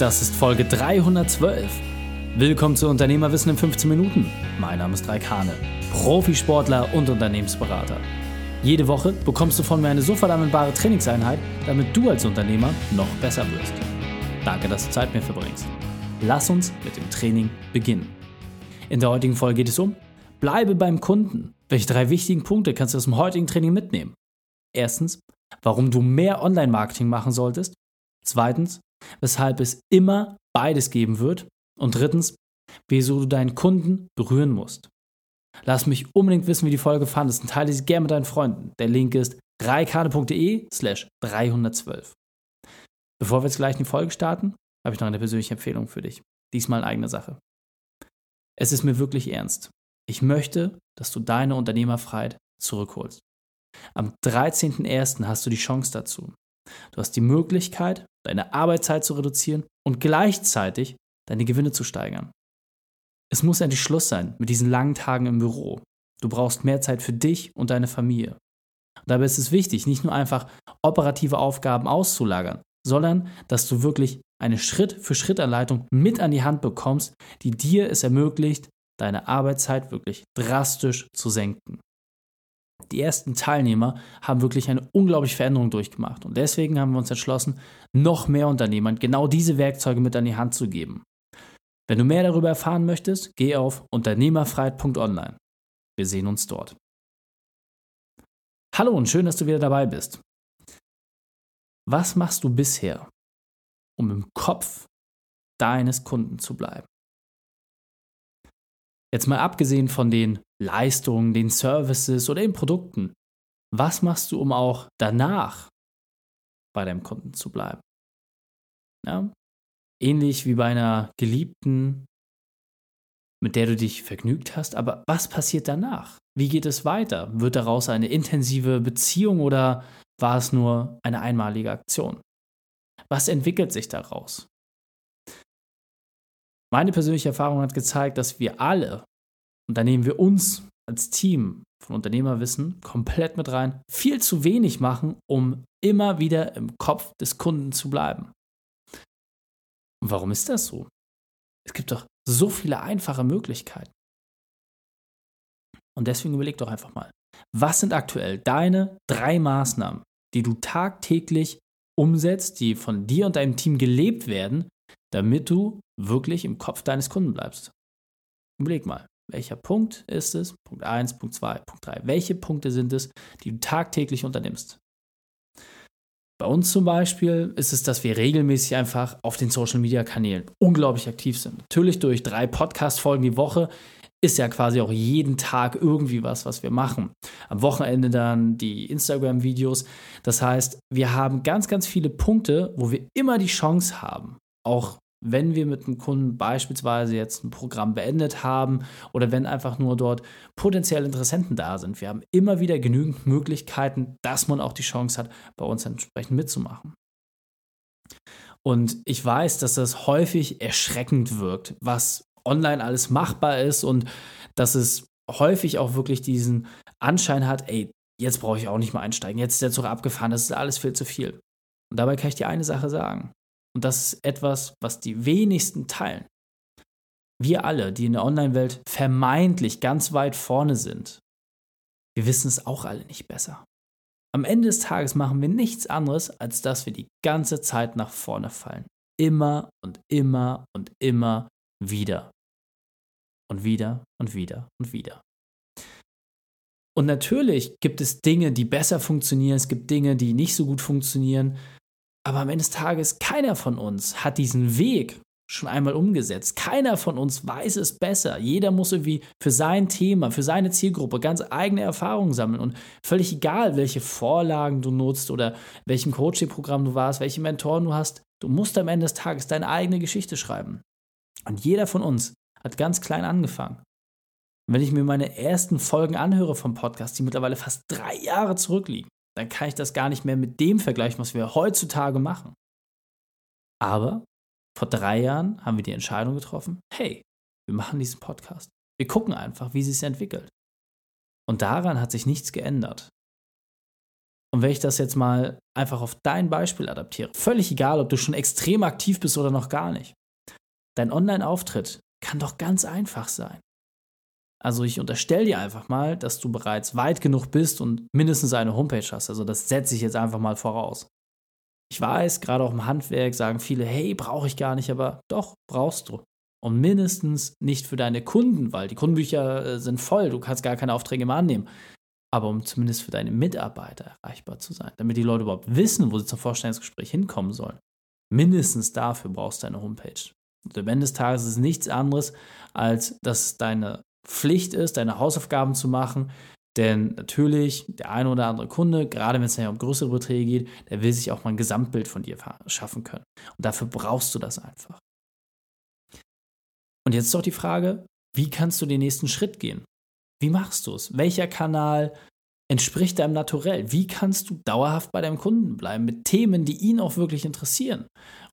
Das ist Folge 312. Willkommen zu Unternehmerwissen in 15 Minuten. Mein Name ist Raik Hane, Profisportler und Unternehmensberater. Jede Woche bekommst du von mir eine sofort anwendbare Trainingseinheit, damit du als Unternehmer noch besser wirst. Danke, dass du Zeit mit mir verbringst. Lass uns mit dem Training beginnen. In der heutigen Folge geht es um Bleibe beim Kunden. Welche drei wichtigen Punkte kannst du aus dem heutigen Training mitnehmen? Erstens, warum du mehr Online-Marketing machen solltest. Zweitens, weshalb es immer beides geben wird. Und drittens, wieso du deinen Kunden berühren musst. Lass mich unbedingt wissen, wie die Folge fandest und teile sie gerne mit deinen Freunden. Der Link ist reikane.de slash 312. Bevor wir jetzt gleich in die Folge starten, habe ich noch eine persönliche Empfehlung für dich. Diesmal in eigener Sache. Es ist mir wirklich ernst. Ich möchte, dass du deine Unternehmerfreiheit zurückholst. Am 13.01. hast du die Chance dazu. Du hast die Möglichkeit, deine Arbeitszeit zu reduzieren und gleichzeitig deine Gewinne zu steigern. Es muss endlich Schluss sein mit diesen langen Tagen im Büro. Du brauchst mehr Zeit für dich und deine Familie. Und dabei ist es wichtig, nicht nur einfach operative Aufgaben auszulagern, sondern dass du wirklich eine Schritt-für-Schritt-Anleitung mit an die Hand bekommst, die dir es ermöglicht, deine Arbeitszeit wirklich drastisch zu senken die ersten Teilnehmer haben wirklich eine unglaubliche Veränderung durchgemacht. Und deswegen haben wir uns entschlossen, noch mehr Unternehmern genau diese Werkzeuge mit an die Hand zu geben. Wenn du mehr darüber erfahren möchtest, geh auf unternehmerfreiheit.online. Wir sehen uns dort. Hallo und schön, dass du wieder dabei bist. Was machst du bisher, um im Kopf deines Kunden zu bleiben? Jetzt mal abgesehen von den Leistungen, den Services oder den Produkten, was machst du, um auch danach bei deinem Kunden zu bleiben? Ja? Ähnlich wie bei einer Geliebten, mit der du dich vergnügt hast, aber was passiert danach? Wie geht es weiter? Wird daraus eine intensive Beziehung oder war es nur eine einmalige Aktion? Was entwickelt sich daraus? Meine persönliche Erfahrung hat gezeigt, dass wir alle, und da nehmen wir uns als Team von Unternehmerwissen komplett mit rein, viel zu wenig machen, um immer wieder im Kopf des Kunden zu bleiben. Und warum ist das so? Es gibt doch so viele einfache Möglichkeiten. Und deswegen überleg doch einfach mal, was sind aktuell deine drei Maßnahmen, die du tagtäglich umsetzt, die von dir und deinem Team gelebt werden, damit du wirklich im Kopf deines Kunden bleibst. Überleg mal, welcher Punkt ist es? Punkt 1, Punkt 2, Punkt 3. Welche Punkte sind es, die du tagtäglich unternimmst? Bei uns zum Beispiel ist es, dass wir regelmäßig einfach auf den Social-Media-Kanälen unglaublich aktiv sind. Natürlich durch drei Podcast-Folgen die Woche ist ja quasi auch jeden Tag irgendwie was, was wir machen. Am Wochenende dann die Instagram-Videos. Das heißt, wir haben ganz, ganz viele Punkte, wo wir immer die Chance haben, auch wenn wir mit einem Kunden beispielsweise jetzt ein Programm beendet haben oder wenn einfach nur dort potenzielle Interessenten da sind. Wir haben immer wieder genügend Möglichkeiten, dass man auch die Chance hat, bei uns entsprechend mitzumachen. Und ich weiß, dass das häufig erschreckend wirkt, was online alles machbar ist und dass es häufig auch wirklich diesen Anschein hat, ey, jetzt brauche ich auch nicht mehr einsteigen, jetzt ist der Zug abgefahren, das ist alles viel zu viel. Und dabei kann ich dir eine Sache sagen. Und das ist etwas, was die wenigsten teilen. Wir alle, die in der Online-Welt vermeintlich ganz weit vorne sind, wir wissen es auch alle nicht besser. Am Ende des Tages machen wir nichts anderes, als dass wir die ganze Zeit nach vorne fallen. Immer und immer und immer wieder. Und wieder und wieder und wieder. Und natürlich gibt es Dinge, die besser funktionieren, es gibt Dinge, die nicht so gut funktionieren. Aber am Ende des Tages, keiner von uns hat diesen Weg schon einmal umgesetzt. Keiner von uns weiß es besser. Jeder muss irgendwie für sein Thema, für seine Zielgruppe ganz eigene Erfahrungen sammeln. Und völlig egal, welche Vorlagen du nutzt oder welchem Coaching-Programm du warst, welche Mentoren du hast, du musst am Ende des Tages deine eigene Geschichte schreiben. Und jeder von uns hat ganz klein angefangen. Wenn ich mir meine ersten Folgen anhöre vom Podcast, die mittlerweile fast drei Jahre zurückliegen, dann kann ich das gar nicht mehr mit dem vergleichen, was wir heutzutage machen. Aber vor drei Jahren haben wir die Entscheidung getroffen, hey, wir machen diesen Podcast. Wir gucken einfach, wie sie sich entwickelt. Und daran hat sich nichts geändert. Und wenn ich das jetzt mal einfach auf dein Beispiel adaptiere, völlig egal, ob du schon extrem aktiv bist oder noch gar nicht, dein Online-Auftritt kann doch ganz einfach sein. Also ich unterstelle dir einfach mal, dass du bereits weit genug bist und mindestens eine Homepage hast. Also das setze ich jetzt einfach mal voraus. Ich weiß, gerade auch im Handwerk sagen viele, hey, brauche ich gar nicht, aber doch, brauchst du. Und mindestens nicht für deine Kunden, weil die Kundenbücher äh, sind voll, du kannst gar keine Aufträge mehr annehmen. Aber um zumindest für deine Mitarbeiter erreichbar zu sein, damit die Leute überhaupt wissen, wo sie zum Vorstellungsgespräch hinkommen sollen. Mindestens dafür brauchst du eine Homepage. Und am Ende des Tages ist es nichts anderes, als dass deine Pflicht ist, deine Hausaufgaben zu machen. Denn natürlich, der eine oder andere Kunde, gerade wenn es ja um größere Beträge geht, der will sich auch mal ein Gesamtbild von dir schaffen können. Und dafür brauchst du das einfach. Und jetzt ist doch die Frage, wie kannst du den nächsten Schritt gehen? Wie machst du es? Welcher Kanal entspricht deinem Naturell? Wie kannst du dauerhaft bei deinem Kunden bleiben mit Themen, die ihn auch wirklich interessieren?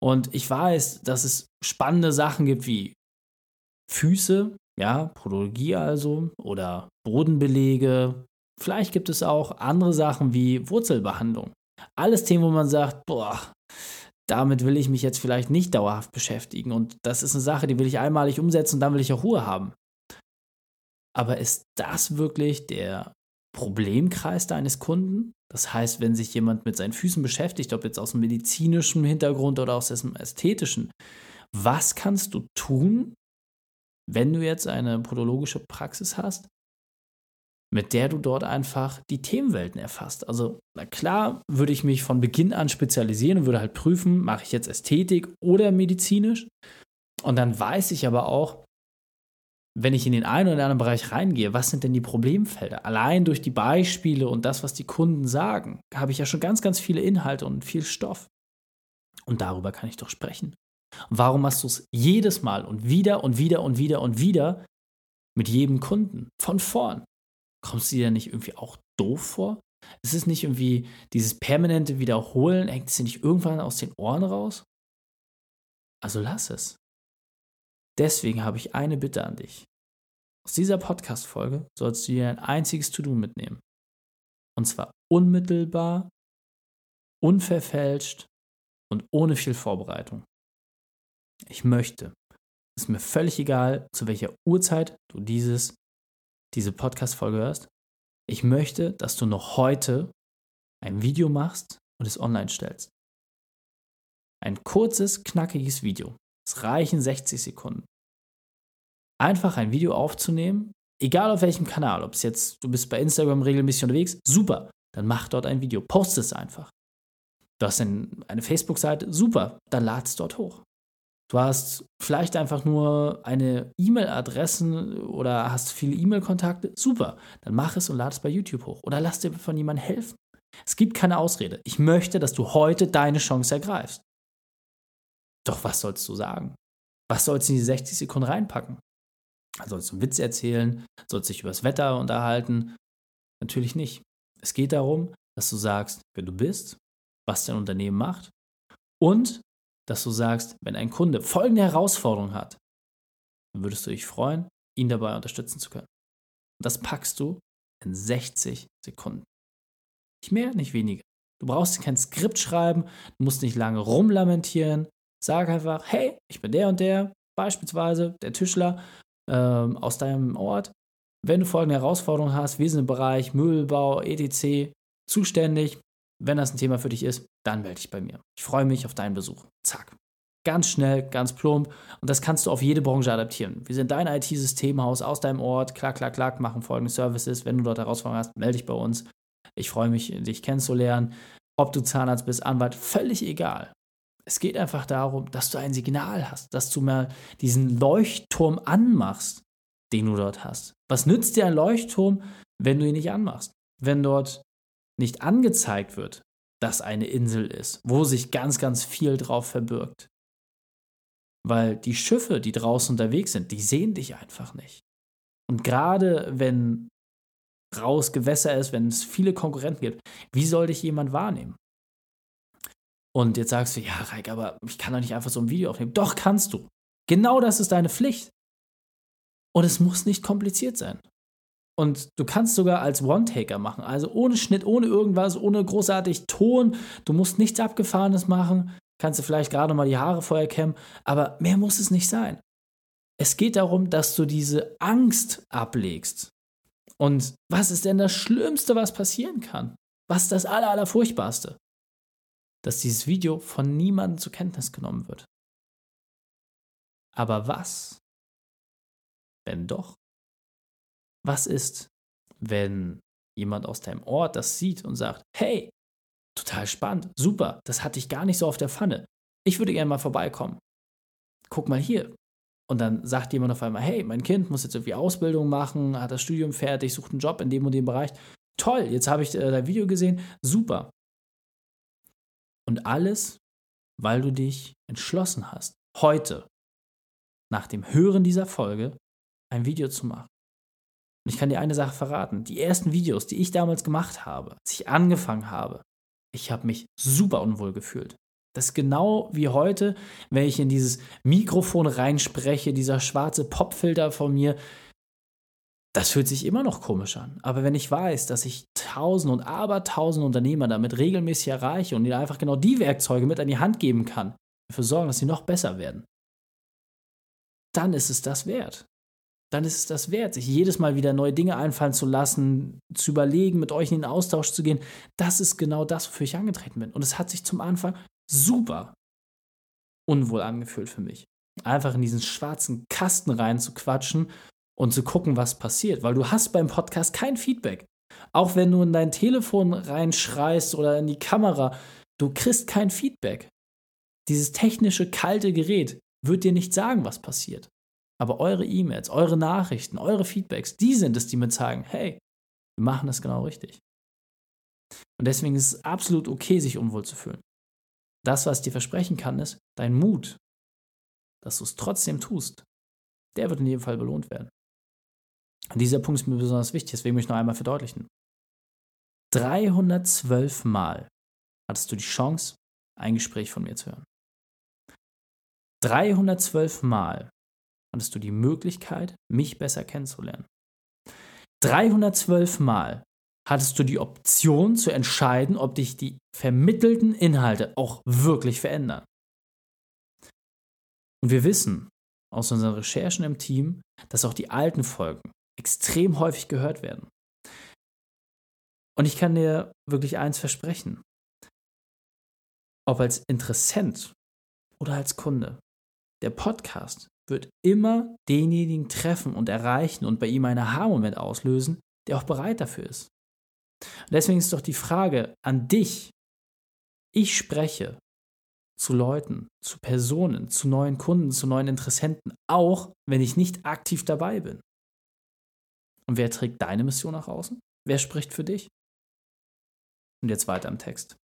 Und ich weiß, dass es spannende Sachen gibt wie Füße, ja, Podologie also oder Bodenbelege. Vielleicht gibt es auch andere Sachen wie Wurzelbehandlung. Alles Themen, wo man sagt, boah, damit will ich mich jetzt vielleicht nicht dauerhaft beschäftigen und das ist eine Sache, die will ich einmalig umsetzen und dann will ich auch Ruhe haben. Aber ist das wirklich der Problemkreis deines Kunden? Das heißt, wenn sich jemand mit seinen Füßen beschäftigt, ob jetzt aus dem medizinischen Hintergrund oder aus dem ästhetischen, was kannst du tun, wenn du jetzt eine podologische Praxis hast, mit der du dort einfach die Themenwelten erfasst. Also na klar würde ich mich von Beginn an spezialisieren und würde halt prüfen, mache ich jetzt Ästhetik oder medizinisch. Und dann weiß ich aber auch, wenn ich in den einen oder anderen Bereich reingehe, was sind denn die Problemfelder? Allein durch die Beispiele und das, was die Kunden sagen, habe ich ja schon ganz, ganz viele Inhalte und viel Stoff. Und darüber kann ich doch sprechen. Warum machst du es jedes Mal und wieder und wieder und wieder und wieder mit jedem Kunden? Von vorn. Kommst du dir nicht irgendwie auch doof vor? Ist es nicht irgendwie dieses permanente Wiederholen, hängt es dir nicht irgendwann aus den Ohren raus? Also lass es. Deswegen habe ich eine Bitte an dich. Aus dieser Podcast-Folge sollst du dir ein einziges To-Do mitnehmen. Und zwar unmittelbar, unverfälscht und ohne viel Vorbereitung. Ich möchte, ist mir völlig egal, zu welcher Uhrzeit du dieses, diese Podcast-Folge hörst. Ich möchte, dass du noch heute ein Video machst und es online stellst. Ein kurzes, knackiges Video. Es reichen 60 Sekunden. Einfach ein Video aufzunehmen, egal auf welchem Kanal, ob es jetzt, du bist bei Instagram regelmäßig unterwegs, super, dann mach dort ein Video, post es einfach. Du hast eine Facebook-Seite, super, dann lad es dort hoch. Du hast vielleicht einfach nur eine E-Mail-Adressen oder hast viele E-Mail-Kontakte, super, dann mach es und lad es bei YouTube hoch oder lass dir von jemandem helfen. Es gibt keine Ausrede. Ich möchte, dass du heute deine Chance ergreifst. Doch was sollst du sagen? Was sollst du in die 60 Sekunden reinpacken? Sollst du einen Witz erzählen? Sollst du dich über das Wetter unterhalten? Natürlich nicht. Es geht darum, dass du sagst, wer du bist, was dein Unternehmen macht und dass du sagst, wenn ein Kunde folgende Herausforderung hat, dann würdest du dich freuen, ihn dabei unterstützen zu können. Und das packst du in 60 Sekunden. Nicht mehr, nicht weniger. Du brauchst kein Skript schreiben, du musst nicht lange rumlamentieren. Sag einfach, hey, ich bin der und der, beispielsweise der Tischler ähm, aus deinem Ort. Wenn du folgende Herausforderung hast, wir sind im Bereich Möbelbau, etc. zuständig, wenn das ein Thema für dich ist, dann melde dich bei mir. Ich freue mich auf deinen Besuch. Zack. Ganz schnell, ganz plump. Und das kannst du auf jede Branche adaptieren. Wir sind dein IT-Systemhaus aus deinem Ort. Klack, klack, klack, machen folgende Services. Wenn du dort Herausforderungen hast, melde dich bei uns. Ich freue mich, dich kennenzulernen. Ob du Zahnarzt bist, Anwalt, völlig egal. Es geht einfach darum, dass du ein Signal hast, dass du mal diesen Leuchtturm anmachst, den du dort hast. Was nützt dir ein Leuchtturm, wenn du ihn nicht anmachst? Wenn dort nicht angezeigt wird, dass eine Insel ist, wo sich ganz, ganz viel drauf verbirgt. Weil die Schiffe, die draußen unterwegs sind, die sehen dich einfach nicht. Und gerade wenn raus Gewässer ist, wenn es viele Konkurrenten gibt, wie soll dich jemand wahrnehmen? Und jetzt sagst du, ja, Reik, aber ich kann doch nicht einfach so ein Video aufnehmen. Doch kannst du. Genau das ist deine Pflicht. Und es muss nicht kompliziert sein. Und du kannst sogar als One-Taker machen, also ohne Schnitt, ohne irgendwas, ohne großartig Ton. Du musst nichts Abgefahrenes machen. Kannst du vielleicht gerade mal die Haare vorher kämmen, aber mehr muss es nicht sein. Es geht darum, dass du diese Angst ablegst. Und was ist denn das Schlimmste, was passieren kann? Was ist das Aller, Allerfurchtbarste? Dass dieses Video von niemandem zur Kenntnis genommen wird. Aber was, wenn doch? Was ist, wenn jemand aus deinem Ort das sieht und sagt, hey, total spannend, super, das hatte ich gar nicht so auf der Pfanne. Ich würde gerne mal vorbeikommen. Guck mal hier. Und dann sagt jemand auf einmal, hey, mein Kind muss jetzt irgendwie Ausbildung machen, hat das Studium fertig, sucht einen Job in dem und dem Bereich. Toll, jetzt habe ich äh, dein Video gesehen, super. Und alles, weil du dich entschlossen hast, heute, nach dem Hören dieser Folge, ein Video zu machen. Und ich kann dir eine Sache verraten. Die ersten Videos, die ich damals gemacht habe, als ich angefangen habe, ich habe mich super unwohl gefühlt. Das ist genau wie heute, wenn ich in dieses Mikrofon reinspreche, dieser schwarze Popfilter von mir. Das fühlt sich immer noch komisch an. Aber wenn ich weiß, dass ich tausend und abertausend Unternehmer damit regelmäßig erreiche und ihnen einfach genau die Werkzeuge mit an die Hand geben kann, dafür sorgen, dass sie noch besser werden, dann ist es das wert dann ist es das wert, sich jedes Mal wieder neue Dinge einfallen zu lassen, zu überlegen, mit euch in den Austausch zu gehen. Das ist genau das, wofür ich angetreten bin. Und es hat sich zum Anfang super unwohl angefühlt für mich. Einfach in diesen schwarzen Kasten rein zu quatschen und zu gucken, was passiert, weil du hast beim Podcast kein Feedback. Auch wenn du in dein Telefon reinschreist oder in die Kamera, du kriegst kein Feedback. Dieses technische, kalte Gerät wird dir nicht sagen, was passiert. Aber eure E-Mails, eure Nachrichten, eure Feedbacks, die sind es, die mir zeigen, hey, wir machen das genau richtig. Und deswegen ist es absolut okay, sich unwohl zu fühlen. Das, was ich dir versprechen kann, ist, dein Mut, dass du es trotzdem tust, der wird in jedem Fall belohnt werden. Und dieser Punkt ist mir besonders wichtig, deswegen möchte ich noch einmal verdeutlichen. 312 Mal hattest du die Chance, ein Gespräch von mir zu hören. 312 Mal hattest du die Möglichkeit, mich besser kennenzulernen. 312 Mal hattest du die Option zu entscheiden, ob dich die vermittelten Inhalte auch wirklich verändern. Und wir wissen aus unseren Recherchen im Team, dass auch die alten Folgen extrem häufig gehört werden. Und ich kann dir wirklich eins versprechen. Ob als Interessent oder als Kunde, der Podcast wird immer denjenigen treffen und erreichen und bei ihm einen Aha-Moment auslösen, der auch bereit dafür ist. Und deswegen ist doch die Frage an dich. Ich spreche zu Leuten, zu Personen, zu neuen Kunden, zu neuen Interessenten, auch wenn ich nicht aktiv dabei bin. Und wer trägt deine Mission nach außen? Wer spricht für dich? Und jetzt weiter im Text.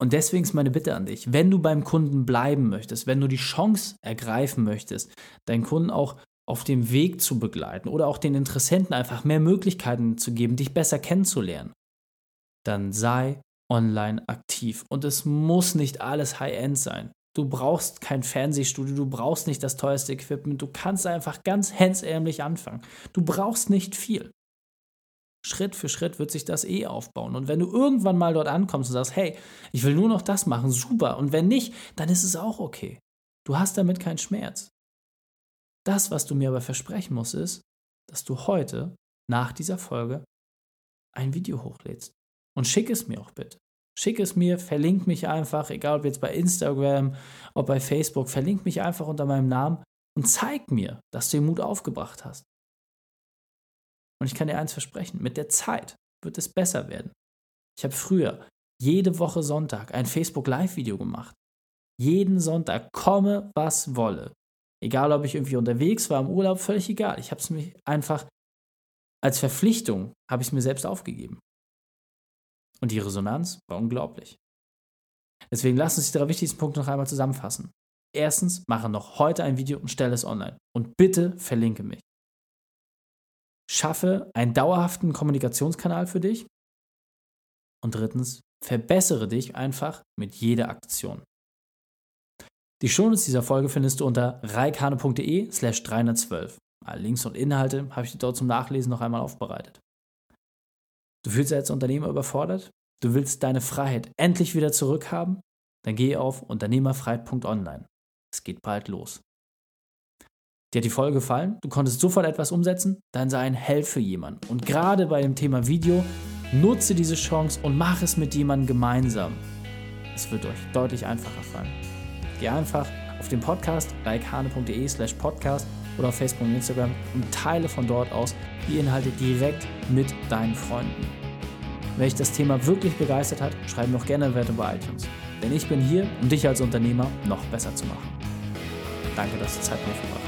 Und deswegen ist meine Bitte an dich, wenn du beim Kunden bleiben möchtest, wenn du die Chance ergreifen möchtest, deinen Kunden auch auf dem Weg zu begleiten oder auch den Interessenten einfach mehr Möglichkeiten zu geben, dich besser kennenzulernen, dann sei online aktiv. Und es muss nicht alles High-End sein. Du brauchst kein Fernsehstudio, du brauchst nicht das teuerste Equipment, du kannst einfach ganz hemsärmlich anfangen. Du brauchst nicht viel. Schritt für Schritt wird sich das eh aufbauen. Und wenn du irgendwann mal dort ankommst und sagst, hey, ich will nur noch das machen, super. Und wenn nicht, dann ist es auch okay. Du hast damit keinen Schmerz. Das, was du mir aber versprechen musst, ist, dass du heute, nach dieser Folge, ein Video hochlädst. Und schick es mir auch bitte. Schick es mir, verlink mich einfach, egal ob jetzt bei Instagram, ob bei Facebook, verlink mich einfach unter meinem Namen und zeig mir, dass du den Mut aufgebracht hast. Und ich kann dir eins versprechen, mit der Zeit wird es besser werden. Ich habe früher jede Woche Sonntag ein Facebook Live-Video gemacht. Jeden Sonntag, komme was wolle. Egal, ob ich irgendwie unterwegs war, im Urlaub, völlig egal. Ich habe es mir einfach als Verpflichtung, habe ich es mir selbst aufgegeben. Und die Resonanz war unglaublich. Deswegen lass uns die drei wichtigsten Punkte noch einmal zusammenfassen. Erstens, mache noch heute ein Video und stelle es online. Und bitte verlinke mich. Schaffe einen dauerhaften Kommunikationskanal für dich. Und drittens, verbessere dich einfach mit jeder Aktion. Die Shownotes dieser Folge findest du unter reikane.de slash 312. Links und Inhalte habe ich dir dort zum Nachlesen noch einmal aufbereitet. Du fühlst dich als Unternehmer überfordert? Du willst deine Freiheit endlich wieder zurückhaben? Dann geh auf unternehmerfreiheit.online. Es geht bald los. Dir hat die Folge gefallen? Du konntest sofort etwas umsetzen? Dann sei ein Held für jemanden. Und gerade bei dem Thema Video, nutze diese Chance und mach es mit jemandem gemeinsam. Es wird euch deutlich einfacher fallen. Geh einfach auf den Podcast reikane.de slash podcast oder auf Facebook und Instagram und teile von dort aus die Inhalte direkt mit deinen Freunden. Wenn dich das Thema wirklich begeistert hat, schreib mir auch gerne Werte bei iTunes. Denn ich bin hier, um dich als Unternehmer noch besser zu machen. Danke, dass du Zeit mit mir verbracht hast.